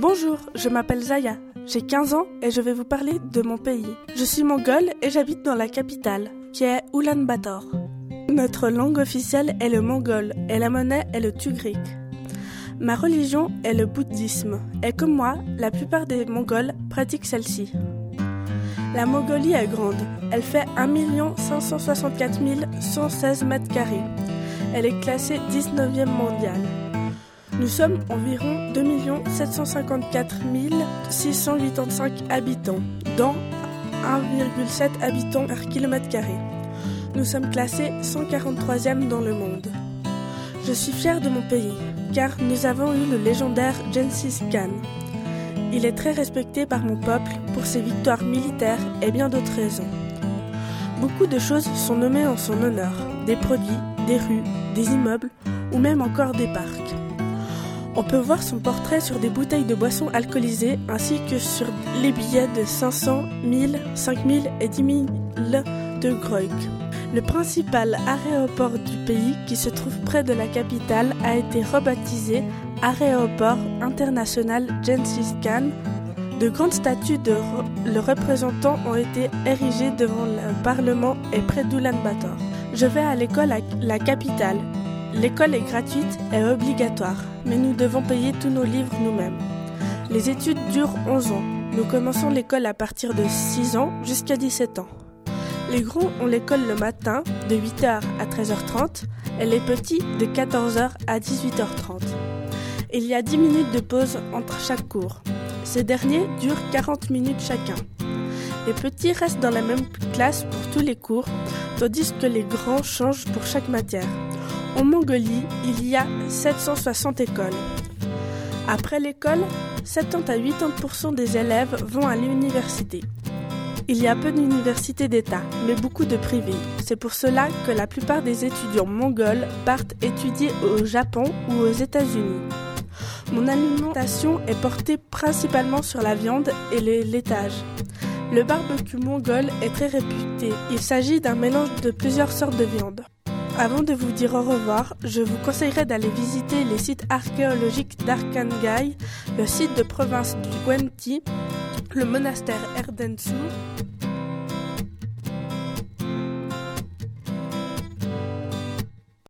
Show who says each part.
Speaker 1: Bonjour, je m'appelle Zaya, j'ai 15 ans et je vais vous parler de mon pays. Je suis mongole et j'habite dans la capitale, qui est Ulaanbaatar. Notre langue officielle est le mongol et la monnaie est le tugrik. Ma religion est le bouddhisme et comme moi, la plupart des Mongols pratiquent celle-ci. La Mongolie est grande, elle fait 1 564 116 mètres carrés. Elle est classée 19e mondiale. Nous sommes environ 2 754 685 habitants, dont 1,7 habitants par kilomètre carré. Nous sommes classés 143e dans le monde. Je suis fier de mon pays, car nous avons eu le légendaire Genghis Khan. Il est très respecté par mon peuple pour ses victoires militaires et bien d'autres raisons. Beaucoup de choses sont nommées en son honneur, des produits, des rues, des immeubles ou même encore des parcs. On peut voir son portrait sur des bouteilles de boissons alcoolisées ainsi que sur les billets de 500, 1000, 5000 et 10 000 de Groik. Le principal aéroport du pays, qui se trouve près de la capitale, a été rebaptisé Aéroport international Genghis Khan. De grandes statues de le représentant ont été érigées devant le Parlement et près d'Ulaanbaatar. Je vais à l'école à la capitale. L'école est gratuite et obligatoire, mais nous devons payer tous nos livres nous-mêmes. Les études durent 11 ans. Nous commençons l'école à partir de 6 ans jusqu'à 17 ans. Les grands ont l'école le matin de 8h à 13h30 et les petits de 14h à 18h30. Il y a 10 minutes de pause entre chaque cours. Ces derniers durent 40 minutes chacun. Les petits restent dans la même classe pour tous les cours, tandis que les grands changent pour chaque matière. En Mongolie, il y a 760 écoles. Après l'école, 70 à 80% des élèves vont à l'université. Il y a peu d'universités d'État, mais beaucoup de privées. C'est pour cela que la plupart des étudiants mongols partent étudier au Japon ou aux États-Unis. Mon alimentation est portée principalement sur la viande et le laitage. Le barbecue mongol est très réputé. Il s'agit d'un mélange de plusieurs sortes de viande. Avant de vous dire au revoir, je vous conseillerais d'aller visiter les sites archéologiques d'Arkangai, le site de province du Gwenti, le monastère Erdensu